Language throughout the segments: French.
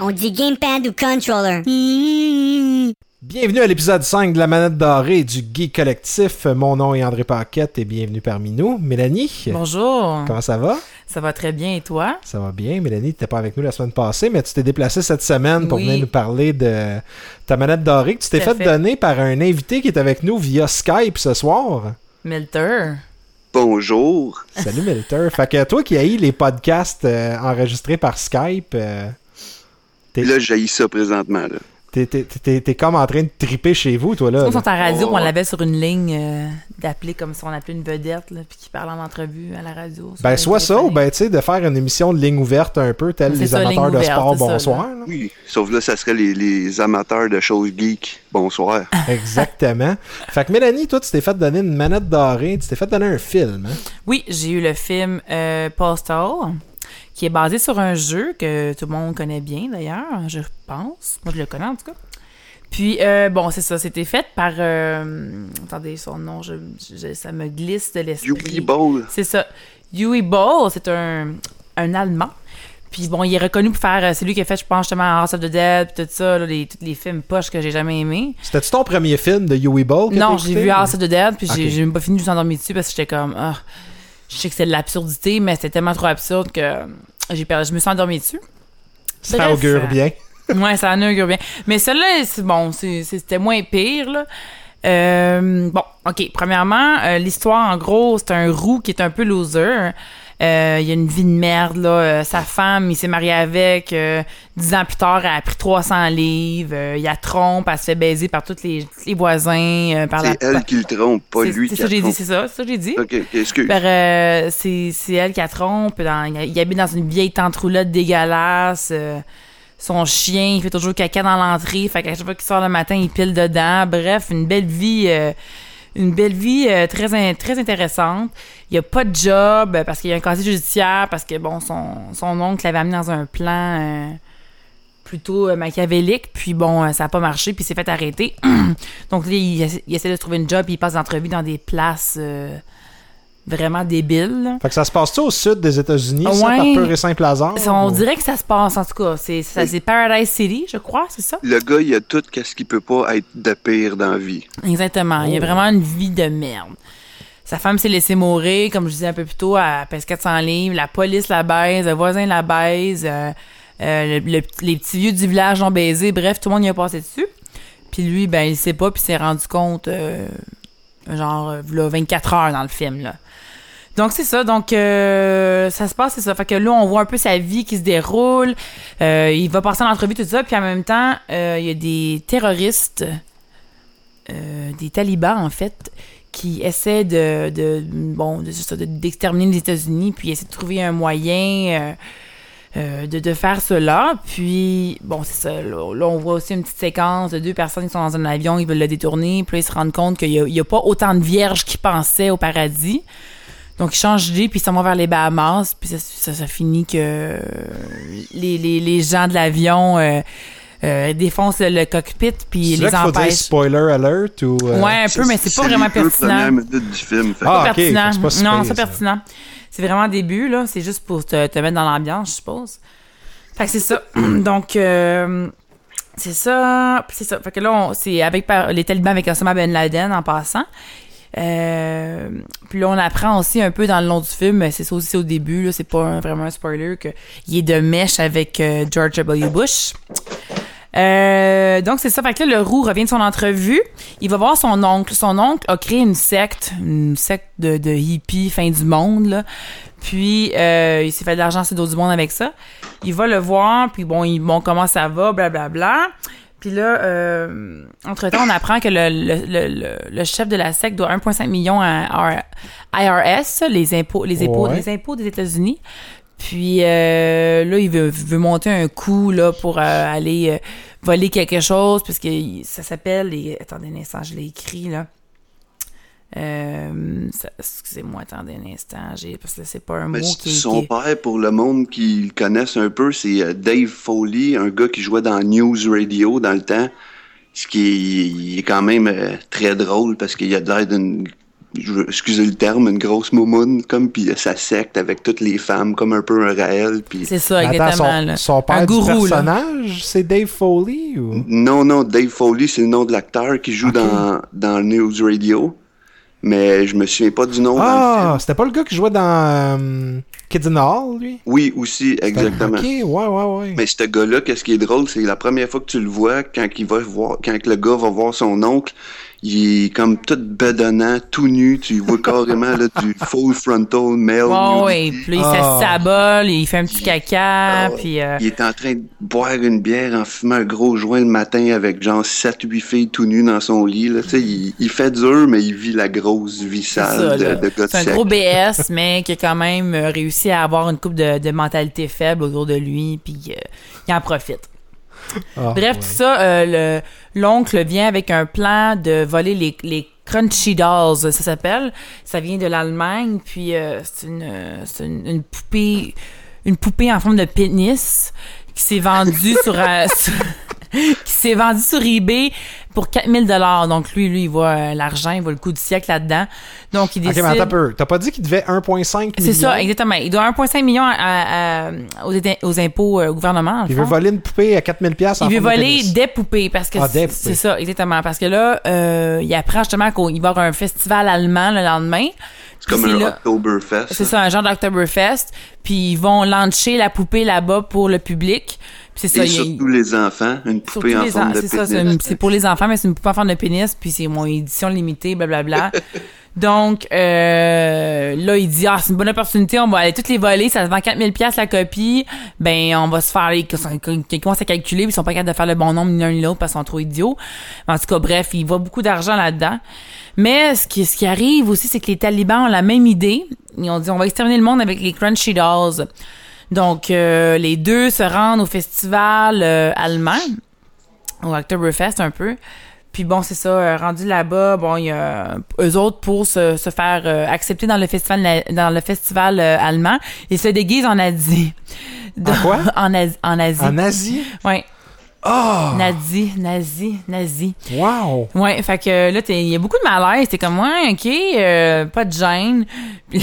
On dit gamepad ou controller. Bienvenue à l'épisode 5 de la manette dorée du Geek Collectif. Mon nom est André Paquette et bienvenue parmi nous. Mélanie, Bonjour. comment ça va? Ça va très bien et toi? Ça va bien. Mélanie, tu n'étais pas avec nous la semaine passée, mais tu t'es déplacée cette semaine pour Oui. venir nous parler de ta manette dorée que tu t'es à fait, donner par un invité qui est avec nous via Skype ce soir. Milter. Bonjour. Salut Milter. fait que toi qui as eu les podcasts euh, enregistrés par Skype, euh, Là, j'ai ça présentement. Là. T'es, t'es- t'es- t'es comme en train de triper chez vous, toi là. Sont en radio, Oh. on l'avait sur une ligne euh, d'appeler comme si on appelait une vedette, là, puis qui parle en entrevue à la radio. Ben, soit ça, ou ben, tu sais, de faire une émission de ligne ouverte un peu, tel C'est les ça, amateurs de ouverte, sport, ça, bonsoir. là. Oui. Sauf là, ça serait les, les amateurs de choses geeks. Bonsoir. Exactement. fait que Mélanie, toi, tu t'es fait donner une manette dorée, tu t'es fait donner un film. Hein? Oui, j'ai eu le film euh, Postal, qui est basé sur un jeu que tout le monde connaît bien d'ailleurs, je pense. Moi, je le connais en tout cas. Puis, euh, bon, c'est ça, c'était fait par. euh, attendez, son nom, je, je- ça me glisse de l'esprit. Yugi Ball. C'est ça. Yui Ball, c'est un, un Allemand. Puis bon, il est reconnu pour faire. euh, C'est lui qui a fait, je pense, justement, House of the Dead, puis tout ça, là, les, tous les films poches que j'ai jamais aimés. C'était-tu ton premier film de Yui Ball? Non, j'ai vu House of the Dead, puis j'ai même pas fini de s'endormir dessus parce que j'étais comme. Ah, je sais que c'est de l'absurdité, mais c'était tellement trop absurde que j'ai perdu. Je me suis endormie dessus. Ça Bref, augure bien. Ouais, ça en augure bien. Mais celle-là, c'est bon, c'était moins pire, là. Euh, bon, OK. Premièrement, euh, l'histoire, en gros, c'est un roux qui est un peu loser. Euh, il a une vie de merde, là. Euh, sa femme, il s'est marié avec. euh, dix ans plus tard, elle a pris 300 livres. Euh, il a trompe, elle se fait baiser par tous les, les voisins. euh, par la... C'est elle qui le trompe, pas C'est- lui C'est qui ça que j'ai dit, c'est ça, c'est ça que j'ai dit. Ok, ok, excuse. C'est c'est elle qui la trompe. Dans, il habite dans une vieille tente roulotte dégueulasse. euh, son chien, il fait toujours caca dans l'entrée. Fait qu'à chaque fois qu'il sort le matin, il pile dedans. Bref, une belle vie. euh, une belle vie euh, très, très intéressante. Il a pas de job euh, parce qu'il y a un casier judiciaire, parce que bon, son, oncle l'avait amené dans un plan euh, plutôt machiavélique, puis bon, ça a pas marché, puis il s'est fait arrêter. Donc là, il, il essaie de trouver une job, puis il passe d'entrevue dans des places vraiment débiles. là. Fait que ça se passe-tu au sud des États-Unis, ça, Ouais. par pur et simple hasard? Ça, On ou- dirait que ça se passe, en tout cas. C'est ça- c'est Paradise City, je crois, c'est ça? Le gars, il a tout qu'est-ce qui peut pas être de pire dans la vie. Exactement. Il y a vraiment une vie de merde. Sa femme s'est laissée mourir, comme je disais un peu plus tôt, elle pèse 400 livres. La police la baise, le voisin la baise, euh, euh, le- le- les petits vieux du village l'ont baisé. Bref, tout le monde y a passé dessus. Puis lui, ben, il sait pas, puis il s'est rendu compte, euh, genre, euh, v'là 24 heures dans le film, là. Donc c'est ça, donc euh, ça se passe, c'est ça. Fait que là, on voit un peu sa vie qui se déroule. Euh, il va passer en entrevue, tout ça, puis en même temps, euh, il y a des terroristes, euh, des talibans en fait, qui essaient de, de bon, de- ça, de- d'exterminer les États-Unis, puis essaient de trouver un moyen euh, de, de faire cela. Puis bon, c'est ça. Là, là, on voit aussi une petite séquence de deux personnes qui sont dans un avion, ils veulent le détourner, puis là, ils se rendent compte qu'il n'y a, pas autant de vierges qu'ils pensaient au paradis. Donc, ils changent d'idée, puis ils s'en vont vers les Bahamas, puis ça, ça, ça finit que euh, les, les, les gens de l'avion euh, euh, défoncent le, le cockpit, puis les faut dire empêchent. spoiler alert ou. euh, Ouais, un peu, mais c'est pas vraiment pertinent. Ah, pertinent. c'est pas si non, pire, c'est ça. pertinent. C'est vraiment début, là. C'est juste pour te, te mettre dans l'ambiance, je suppose. Fait que c'est ça. Donc, euh, c'est ça. C'est ça. Fait que là, c'est avec les talibans avec Osama Ben Laden en passant. Euh, puis là, on apprend aussi un peu dans le long du film, c'est ça aussi au début, là, c'est pas vraiment un spoiler, qu'il est de mèche avec euh, George W. Bush. Euh, donc c'est ça. Fait que là, le roux revient de son entrevue. Il va voir son oncle. Son oncle a créé une secte, une secte de, de hippies fin du monde. Là. Puis euh, il s'est fait de l'argent sur d'autres du monde avec ça. Il va le voir, puis bon, il bon comment ça va, blablabla. Puis là, euh, entre-temps, on apprend que le, le, le, le- le chef de la secte doit 1,5 million à IRS, les impôts, les impôts, Ouais. les impôts des États-Unis. Puis euh, là, il veut, veut monter un coup là, pour euh, aller euh, voler quelque chose, parce que ça s'appelle... les- Attendez un instant, je l'ai écrit, là. Euh, ça- Excusez-moi, attendez un instant, j'ai, parce que c'est pas un mot Mais qui, son qui- père, pour le monde qui le connaisse un peu, c'est Dave Foley, un gars qui jouait dans News Radio dans le temps. Ce qui est, il est quand même très drôle parce qu'il a l'air d'une je veux- excusez le terme, une grosse moumoune, comme, puis sa secte avec toutes les femmes, comme un peu un Raël, puis... C'est ça, Attends, exactement. son, là. son père un gourou, du là. personnage, c'est Dave Foley ou... Non, non, Dave Foley, c'est le nom de l'acteur qui joue dans, dans News Radio, mais je me souviens pas du nom. Ah, film. c'était pas le gars qui jouait dans euh, Kids in the Hall, lui? Oui, aussi, exactement. Ok, ouais, ouais, ouais. Mais ce gars-là, qu'est-ce qui est drôle, c'est la première fois que tu le vois, quand il va voir, quand le gars va voir son oncle, il est comme tout bedonnant, tout nu, tu vois carrément là, du full frontal male ouais. nudity. Puis là, il Ah. s'assabole, il fait un petit caca, Ah, puis... euh, Il est en train de boire une bière en fumant un gros joint le matin avec genre 7-8 filles tout nues dans son lit. Là. Tu sais, il, il fait dur, mais il vit la grosse vie sale ça, de, de C'est un sec. gros BS, mais qui a quand même euh, réussi à avoir une coupe de, de mentalité faible autour de lui, puis euh, il en profite. Ah, Bref, ouais. tout ça, euh, le- l'oncle vient avec un plan de voler les, les Crunchy Dolls, ça s'appelle. Ça vient de l'Allemagne, puis euh, c'est une, c'est une, une poupée, une poupée en forme de pénis qui s'est vendue sur, euh, sur- qui s'est vendue sur eBay pour 4000 dollars. Donc lui, lui, il voit euh, l'argent, il voit le coup du siècle là-dedans. Donc il Ok, décide. mais attends un peu. T'as pas dit qu'il devait 1,5 million? c'est ça, exactement. Il doit 1,5 million à- à- aux, aux impôts euh, au gouvernement. Il veut voler une poupée à 4000 pièces Il veut de voler des poupées parce que Ah, des c'est poupées. c'est ça, exactement. Parce que là, euh, il apprend justement qu'il va y avoir un festival allemand le lendemain. C'est comme un là- Oktoberfest. C'est ça, un genre d'Octoberfest. Puis ils vont lancer la poupée là-bas pour le public. C'est ça, Et il surtout les enfants, une poupée en forme en- de pénis. c'est pour les enfants, mais c'est une poupée en forme de pénis, puis c'est mon édition limitée, blablabla. Donc, euh, là, il dit, ah, c'est une bonne opportunité, on va aller toutes les voler, ça se vend 4000 pièces la copie, ben, on va se faire, ils ils commencent à calculer, puis ils sont pas capables de faire le bon nombre ni l'un ni l'autre parce qu'ils sont trop idiots. En tout cas, bref, il voit beaucoup d'argent là-dedans. Mais ce qui, ce qui arrive aussi, c'est que les talibans ont la même idée. Ils ont dit, on va exterminer le monde avec les Crunchy Dolls. Donc, euh, les deux se rendent au festival euh, allemand, au Oktoberfest un peu. Puis bon, c'est ça, euh, rendu là-bas, bon, il y a eux autres pour se, se faire euh, accepter dans le festival dans le festival euh, allemand, ils se déguisent en Asie. En quoi? en, Asie en Asie. En Asie? Ouais. Oh! Nazi, nazi, nazi. Wow! Ouais, fait que là, t'es- il y a beaucoup de malaise. T'es comme, ouais, ok, euh, pas de gêne. Puis-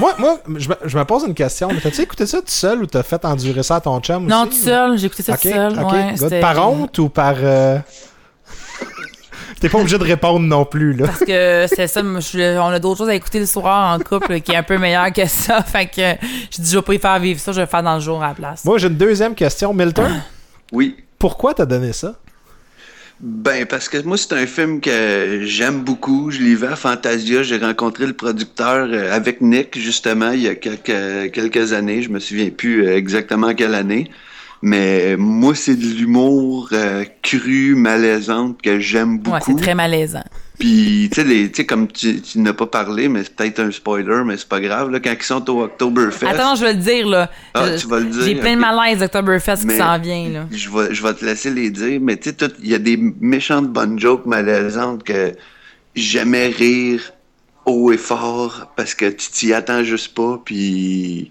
Moi, moi je, me, je me pose une question. T'as-tu écouté ça tout seul ou t'as fait endurer ça à ton chum non, aussi, tout ou- seul, j'ai écouté ça tout seul. Ouais, Par honte ou par... euh, T'es pas obligé de répondre non plus, là. Parce que c'est ça, je- on a d'autres choses à écouter le soir en couple qui est un peu meilleur que ça. Fait que je dis, je vais pas y faire vivre ça, je vais le faire dans le jour à la place. Moi, j'ai une deuxième question. Milton, Oui. pourquoi t'as donné ça? Ben, parce que moi, c'est un film que j'aime beaucoup. Je l'ai vu à Fantasia. J'ai rencontré le producteur euh, avec Nick, justement, il y a quelques, quelques années. Je me souviens plus euh, exactement quelle année. Mais moi, c'est de l'humour euh, cru, malaisante que j'aime Ouais, beaucoup. c'est très malaisant. Puis, tu sais, comme tu, tu n'as pas parlé, mais c'est peut-être un spoiler, mais c'est pas grave, là, quand ils sont au Oktoberfest. Attends, je vais le dire, là. Ah, Je- tu vas le dire, J'ai plein de malaise d'Octoberfest qui s'en vient, là. Je vais, je vais te laisser les dire, mais tu sais, il y a des méchantes bonnes jokes malaisantes que j'aimais rire haut et fort parce que tu t'y attends juste pas, puis...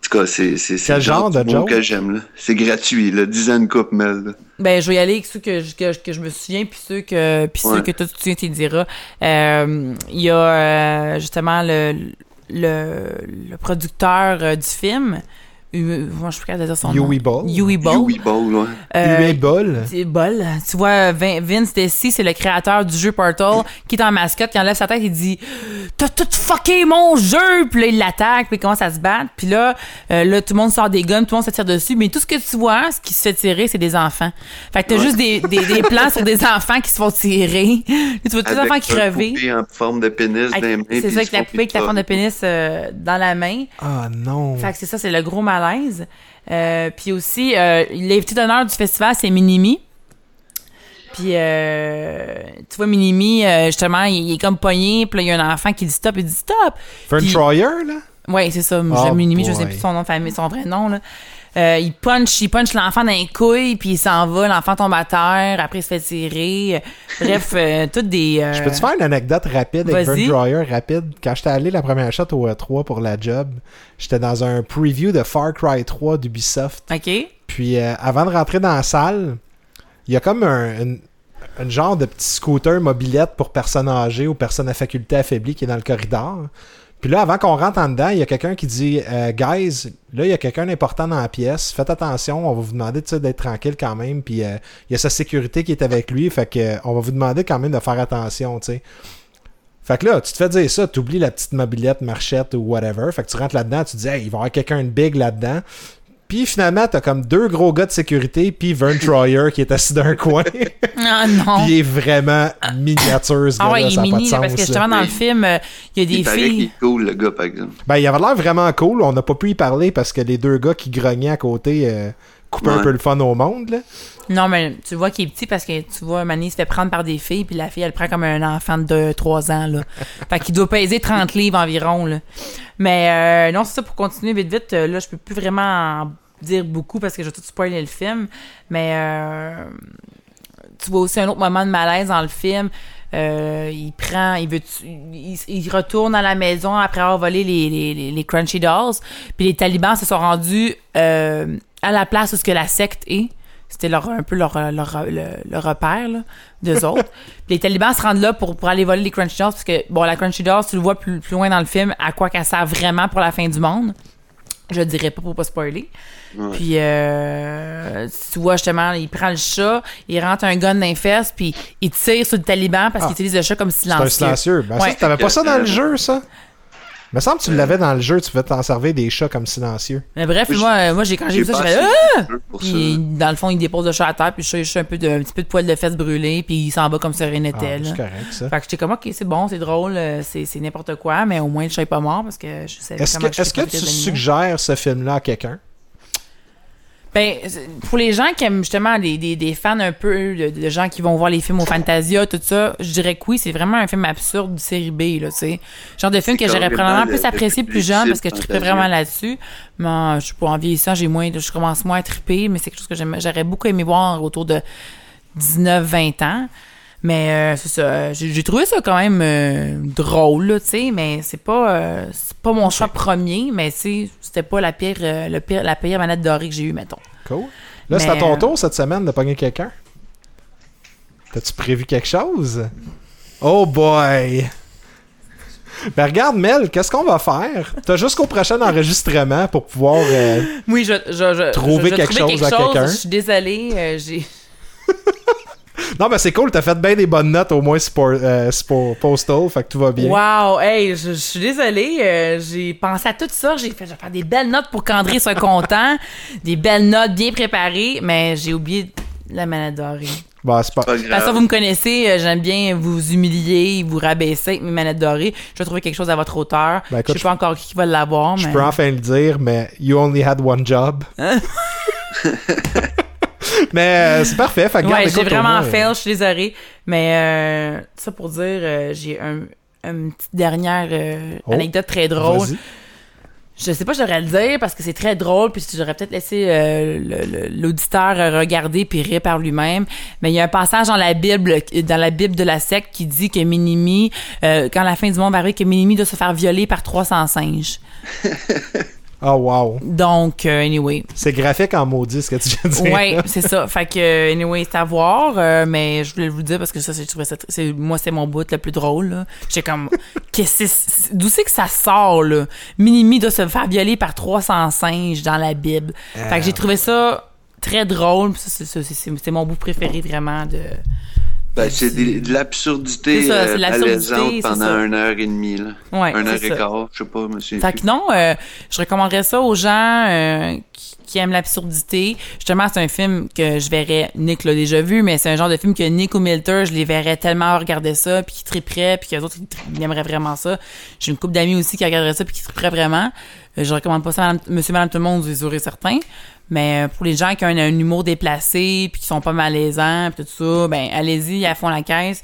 En tout cas, c'est c'est genre de joke? que j'aime. C'est gratuit, là. 10 ans de coupe, Mel. Ben, je vais y aller avec ceux que, je- que, je- que je me souviens, puis ceux que, puis ceux que toi tu te souviens, tu diras. Euh, Il y a euh, justement le, le, le producteur euh, du film. Euh, moi, je suis pas capable de dire son nom. Yui Ball. Yui Ball. Yui Ball, ouais. Euh, Ball. C'est bol. Tu vois, Vin- Vince Desi, c'est le créateur du jeu Portal, qui est en mascotte, qui enlève sa tête et dit T'as tout fucké mon jeu! Puis là, il l'attaque, puis il commence à se battre. Puis là, euh, là, tout le monde sort des guns, tout le monde se tire dessus. Mais tout ce que tu vois, ce qui se fait tirer, c'est des enfants. Fait que t'as Ouais. juste des, des, des plans sur des enfants qui se font tirer. tu vois tous les enfants crever. poupée en forme de pénis Avec- dans les mains. C'est ça, avec la poupée avec la forme de pénis euh, dans la main. Ah non. Fait que c'est ça, c'est le gros Euh, puis aussi, euh, l'invité d'honneur du festival, c'est Minimi. Puis, euh, tu vois, Minimi, euh, justement, il, il est comme pogné, puis là, il y a un enfant qui dit stop, il dit stop. Fern Troyer, là? Ouais, c'est ça, Oh Minimi, je sais plus son nom de famille, son vrai nom, là. Euh, il punch, il punch l'enfant dans les couilles, puis il s'en va, l'enfant tombe à terre, après il se fait tirer. Bref, euh, toutes des... euh, Je peux te faire une anecdote rapide avec vas-y. Troyer, rapide? Quand j'étais allé la première shot au E3 pour la job, j'étais dans un preview de Far Cry 3 d'Ubisoft. OK? Puis avant de rentrer dans la salle, il y a comme un, une- un genre de petit scooter mobilette pour personnes âgées ou personnes à faculté affaiblie qui est dans le corridor. Puis là, avant qu'on rentre en dedans, il y a quelqu'un qui dit euh, Guys, là, il y a quelqu'un d'important dans la pièce. Faites attention, on va vous demander d'être tranquille quand même. Puis euh, il y a sa sécurité qui est avec lui. Fait que euh, on va vous demander quand même de faire attention, tu sais. Fait que là, tu te fais dire ça, tu oublies la petite mobilette, marchette ou whatever. Fait que tu rentres là-dedans, tu dis, hey, il va y avoir quelqu'un de big là-dedans. Puis finalement, t'as comme deux gros gars de sécurité, puis Vern Troyer qui est assis d'un coin. puis Ah non. il est vraiment miniature, ce Ah gars-là, ouais, il est mini, parce que justement, dans le film, euh, il y a Il des qu'il filles. est cool, le gars, par exemple. Ben, il avait l'air vraiment cool. On n'a pas pu y parler parce que les deux gars qui grognaient à côté euh, coupaient un peu le fun au monde. Là. Non, mais tu vois qu'il est petit parce que tu vois, Manny se fait prendre par des filles, puis la fille, elle prend comme un enfant de 3 ans, là. fait qu'il doit peser 30 livres environ, là. Mais euh, non, c'est ça, pour continuer vite, vite, euh, là, je peux plus vraiment en dire beaucoup parce que je vais tout spoiler le film. Mais euh, tu vois aussi un autre moment de malaise dans le film. Euh, il prend, il veut, tu- il, il retourne à la maison après avoir volé les, les, les, les Crunchy Dolls. Puis les talibans se sont rendus euh, à la place où ce que la secte est. C'était leur, un peu leur, leur, le, le repère, là, d'eux autres. Puis les talibans se rendent là pour, pour aller voler les Crunchy Dolls parce que, bon, la Crunchy Dolls, tu le vois plus, plus loin dans le film, à quoi qu'elle sert vraiment pour la fin du monde. Je le dirais pas pour pas spoiler. Ouais. Puis, euh, tu vois, justement, il prend le chat, il rentre un gun dans les fesses, puis il tire sur le taliban parce Ah. qu'il utilise le chat comme C'est silencieux. un silencieux. Ben, ça, Ouais. t'avais pas ça dans le Euh, jeu, ça? Il me semble que tu l'avais dans le jeu, tu pouvais t'en servir des chats comme silencieux. Mais bref, Oui, moi, euh, moi j'ai, quand j'ai vu ça, j'ai fait Ah! Puis, ça. dans le fond, il dépose le chat à terre, puis le chat, il chat un, peu de, un petit peu de poil de fesses brûlées, puis il s'en va comme si rien Ah, n'était. là. c'est correct, ça. Fait que j'étais comme, ok, c'est bon, c'est drôle, euh, c'est, c'est n'importe quoi, mais au moins le chat est pas mort parce que je savais Est-ce comment que, je est-ce que tu suggères ce film-là à quelqu'un? Ben, pour les gens qui aiment justement des, des, des fans un peu de, de gens qui vont voir les films au Fantasia, tout ça, je dirais que oui, c'est vraiment un film absurde de série B, là, tu sais. Genre de film que j'aurais probablement le- plus apprécié plus jeune parce que je Fantasia. vraiment là-dessus. Mais je suis pas en vieillissant, j'ai moins, je commence moins à tripper, mais c'est quelque chose que j'aurais beaucoup aimé voir autour de 19-20 ans. Mais euh, c'est ça, j'ai trouvé ça quand même euh, drôle, là, tu sais, mais c'est pas euh, c'est pas mon choix premier, mais c'était pas la pire, euh, le pire la pire manette dorée que j'ai eue, mettons. Cool. Là, c'est à ton euh, tour cette semaine de pogner quelqu'un. T'as-tu prévu quelque chose? Oh boy! Ben regarde, Mel, qu'est-ce qu'on va faire? T'as jusqu'au prochain enregistrement pour pouvoir... Oui, je, je, je Trouver quelque chose à quelqu'un. Je suis désolée, j'ai Non, ben c'est cool, t'as fait bien des bonnes notes au moins sport, euh, postal, fait que tout va bien. Wow, hey, je, je suis désolée, euh, j'ai pensé à tout ça, j'ai fait je vais faire des belles notes pour qu'André soit content, des belles notes bien préparées, mais j'ai oublié la manette dorée. Bah, c'est pas... Pas De toute façon, vous me connaissez, euh, j'aime bien vous humilier, vous rabaisser avec mes manettes dorées. Je vais trouver quelque chose à votre hauteur. Ben, écoute, je sais pas encore qui va l'avoir, Je mais... peux enfin le dire, mais you only had one job. mais euh, c'est parfait, fait Ouais, j'ai vraiment fail, je suis désolée. Mais euh, ça pour dire, euh, j'ai un, une petite dernière euh, Oh, anecdote très drôle. Je sais pas, je devrais le dire parce que c'est très drôle, puis j'aurais peut-être laissé euh, le- le- l'auditeur euh, regarder puis rire par lui-même. Mais il y a un passage dans la Bible, dans la Bible de la secte, qui dit que Minimi, euh, quand la fin du monde va arriver, que Minimi doit se faire violer par 300 singes. Oh wow. Donc, euh, anyway. C'est graphique en maudit ce que tu viens de dire. Ouais, c'est ça. Fait que, anyway, c'est à voir, euh, mais je voulais vous le dire parce que ça, c'est- je trouvais ça, c'est, moi, c'est mon bout le plus drôle, là. J'étais comme, qu'est-ce que c'est- d'où c'est que ça sort, là? Minimi doit se faire violer par 300 singes dans la Bible. Fait que j'ai trouvé ça très drôle, puis ça, c'est, ça, c'est, c'est- c'est mon bout préféré, vraiment, de... Ben, c'est des- de l'absurdité C'est ça, c'est euh, de l'absurdité, malaisante c'est pendant une heure et demie. Là. Ouais, une heure et quart, je sais pas, monsieur. Fait que non, euh, je recommanderais ça aux gens euh, qui, qui aiment l'absurdité. Justement, c'est un film que je verrais, Nick l'a déjà vu, mais c'est un genre de film que Nick ou Milter, je les verrais tellement regarder ça, puis qui tripperaient, puis qu'eux autres, ils, aimeraient vraiment ça. J'ai une couple d'amis aussi qui regarderaient ça, puis qui tripperaient vraiment. Euh, je recommande pas ça à madame- monsieur, madame, tout le monde, c'est sûr et certain. Mais euh, pour les gens qui ont un, un humour déplacé, puis qui sont pas malaisants, puis tout ça, ben allez-y, à fond la caisse.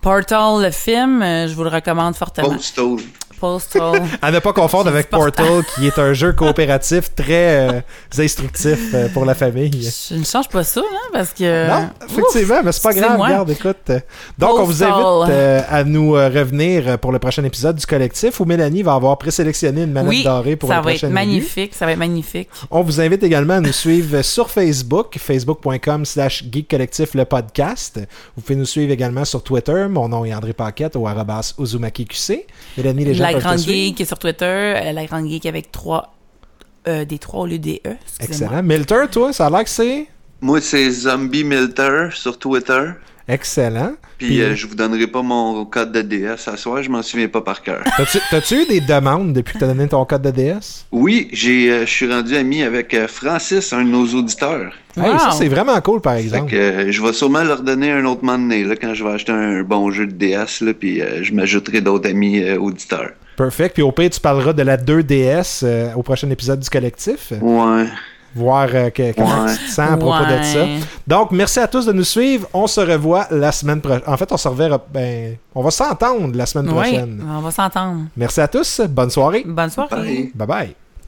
Portal, le film, euh, je vous le recommande fortement. Postal. Postal. À ne pas confondre avec. Portal, qui est un jeu coopératif très euh, instructif euh, pour la famille. Je ne change pas ça, hein, parce que. Non, effectivement, mais c'est pas grave. moi. Regarde, écoute. Donc, on vous invite euh, à nous revenir pour le prochain épisode du collectif où Mélanie va avoir présélectionné une manette Oui, dorée pour ça va être magnifique, ça va être magnifique. On vous invite également à nous suivre sur Facebook, facebook.com slash Geek Collectif le podcast. Vous pouvez nous suivre également sur Twitter. Mon nom est André Paquette au arrobas UzumakiQC. Mélanie, les gens La Grande. Geek est sur Twitter, euh, La Grande Geek avec trois. euh, des trois au lieu des E. Excellent. Milter, toi, ça a l'air que c'est? Moi, c'est Zombie Milter sur Twitter. excellent. Puis Puis- euh, je vous donnerai pas mon code de DS à soir, je m'en souviens pas par cœur. T'as-tu eu des demandes depuis que t'as donné ton code de DS? Oui, j'ai, euh, je suis rendu ami avec euh, Francis, un de nos auditeurs. Hey, ça, c'est vraiment cool, par Fait exemple. que euh, je vais sûrement leur donner un autre moment donné, là, quand je vais acheter un bon jeu de DS, là, puis euh, je m'ajouterai d'autres amis euh, auditeurs. Perfect. Puis au pire, tu parleras de la 2DS euh, au prochain épisode du collectif. Ouais. Voir euh, que- comment Ouais. tu te sens à propos de ça. Donc, merci à tous de nous suivre. On se revoit la semaine prochaine. En fait, on se reverra. Ben, on va s'entendre la semaine Oui, prochaine. on va s'entendre. Merci à tous. Bonne soirée. Bonne soirée. Bye. Bye bye.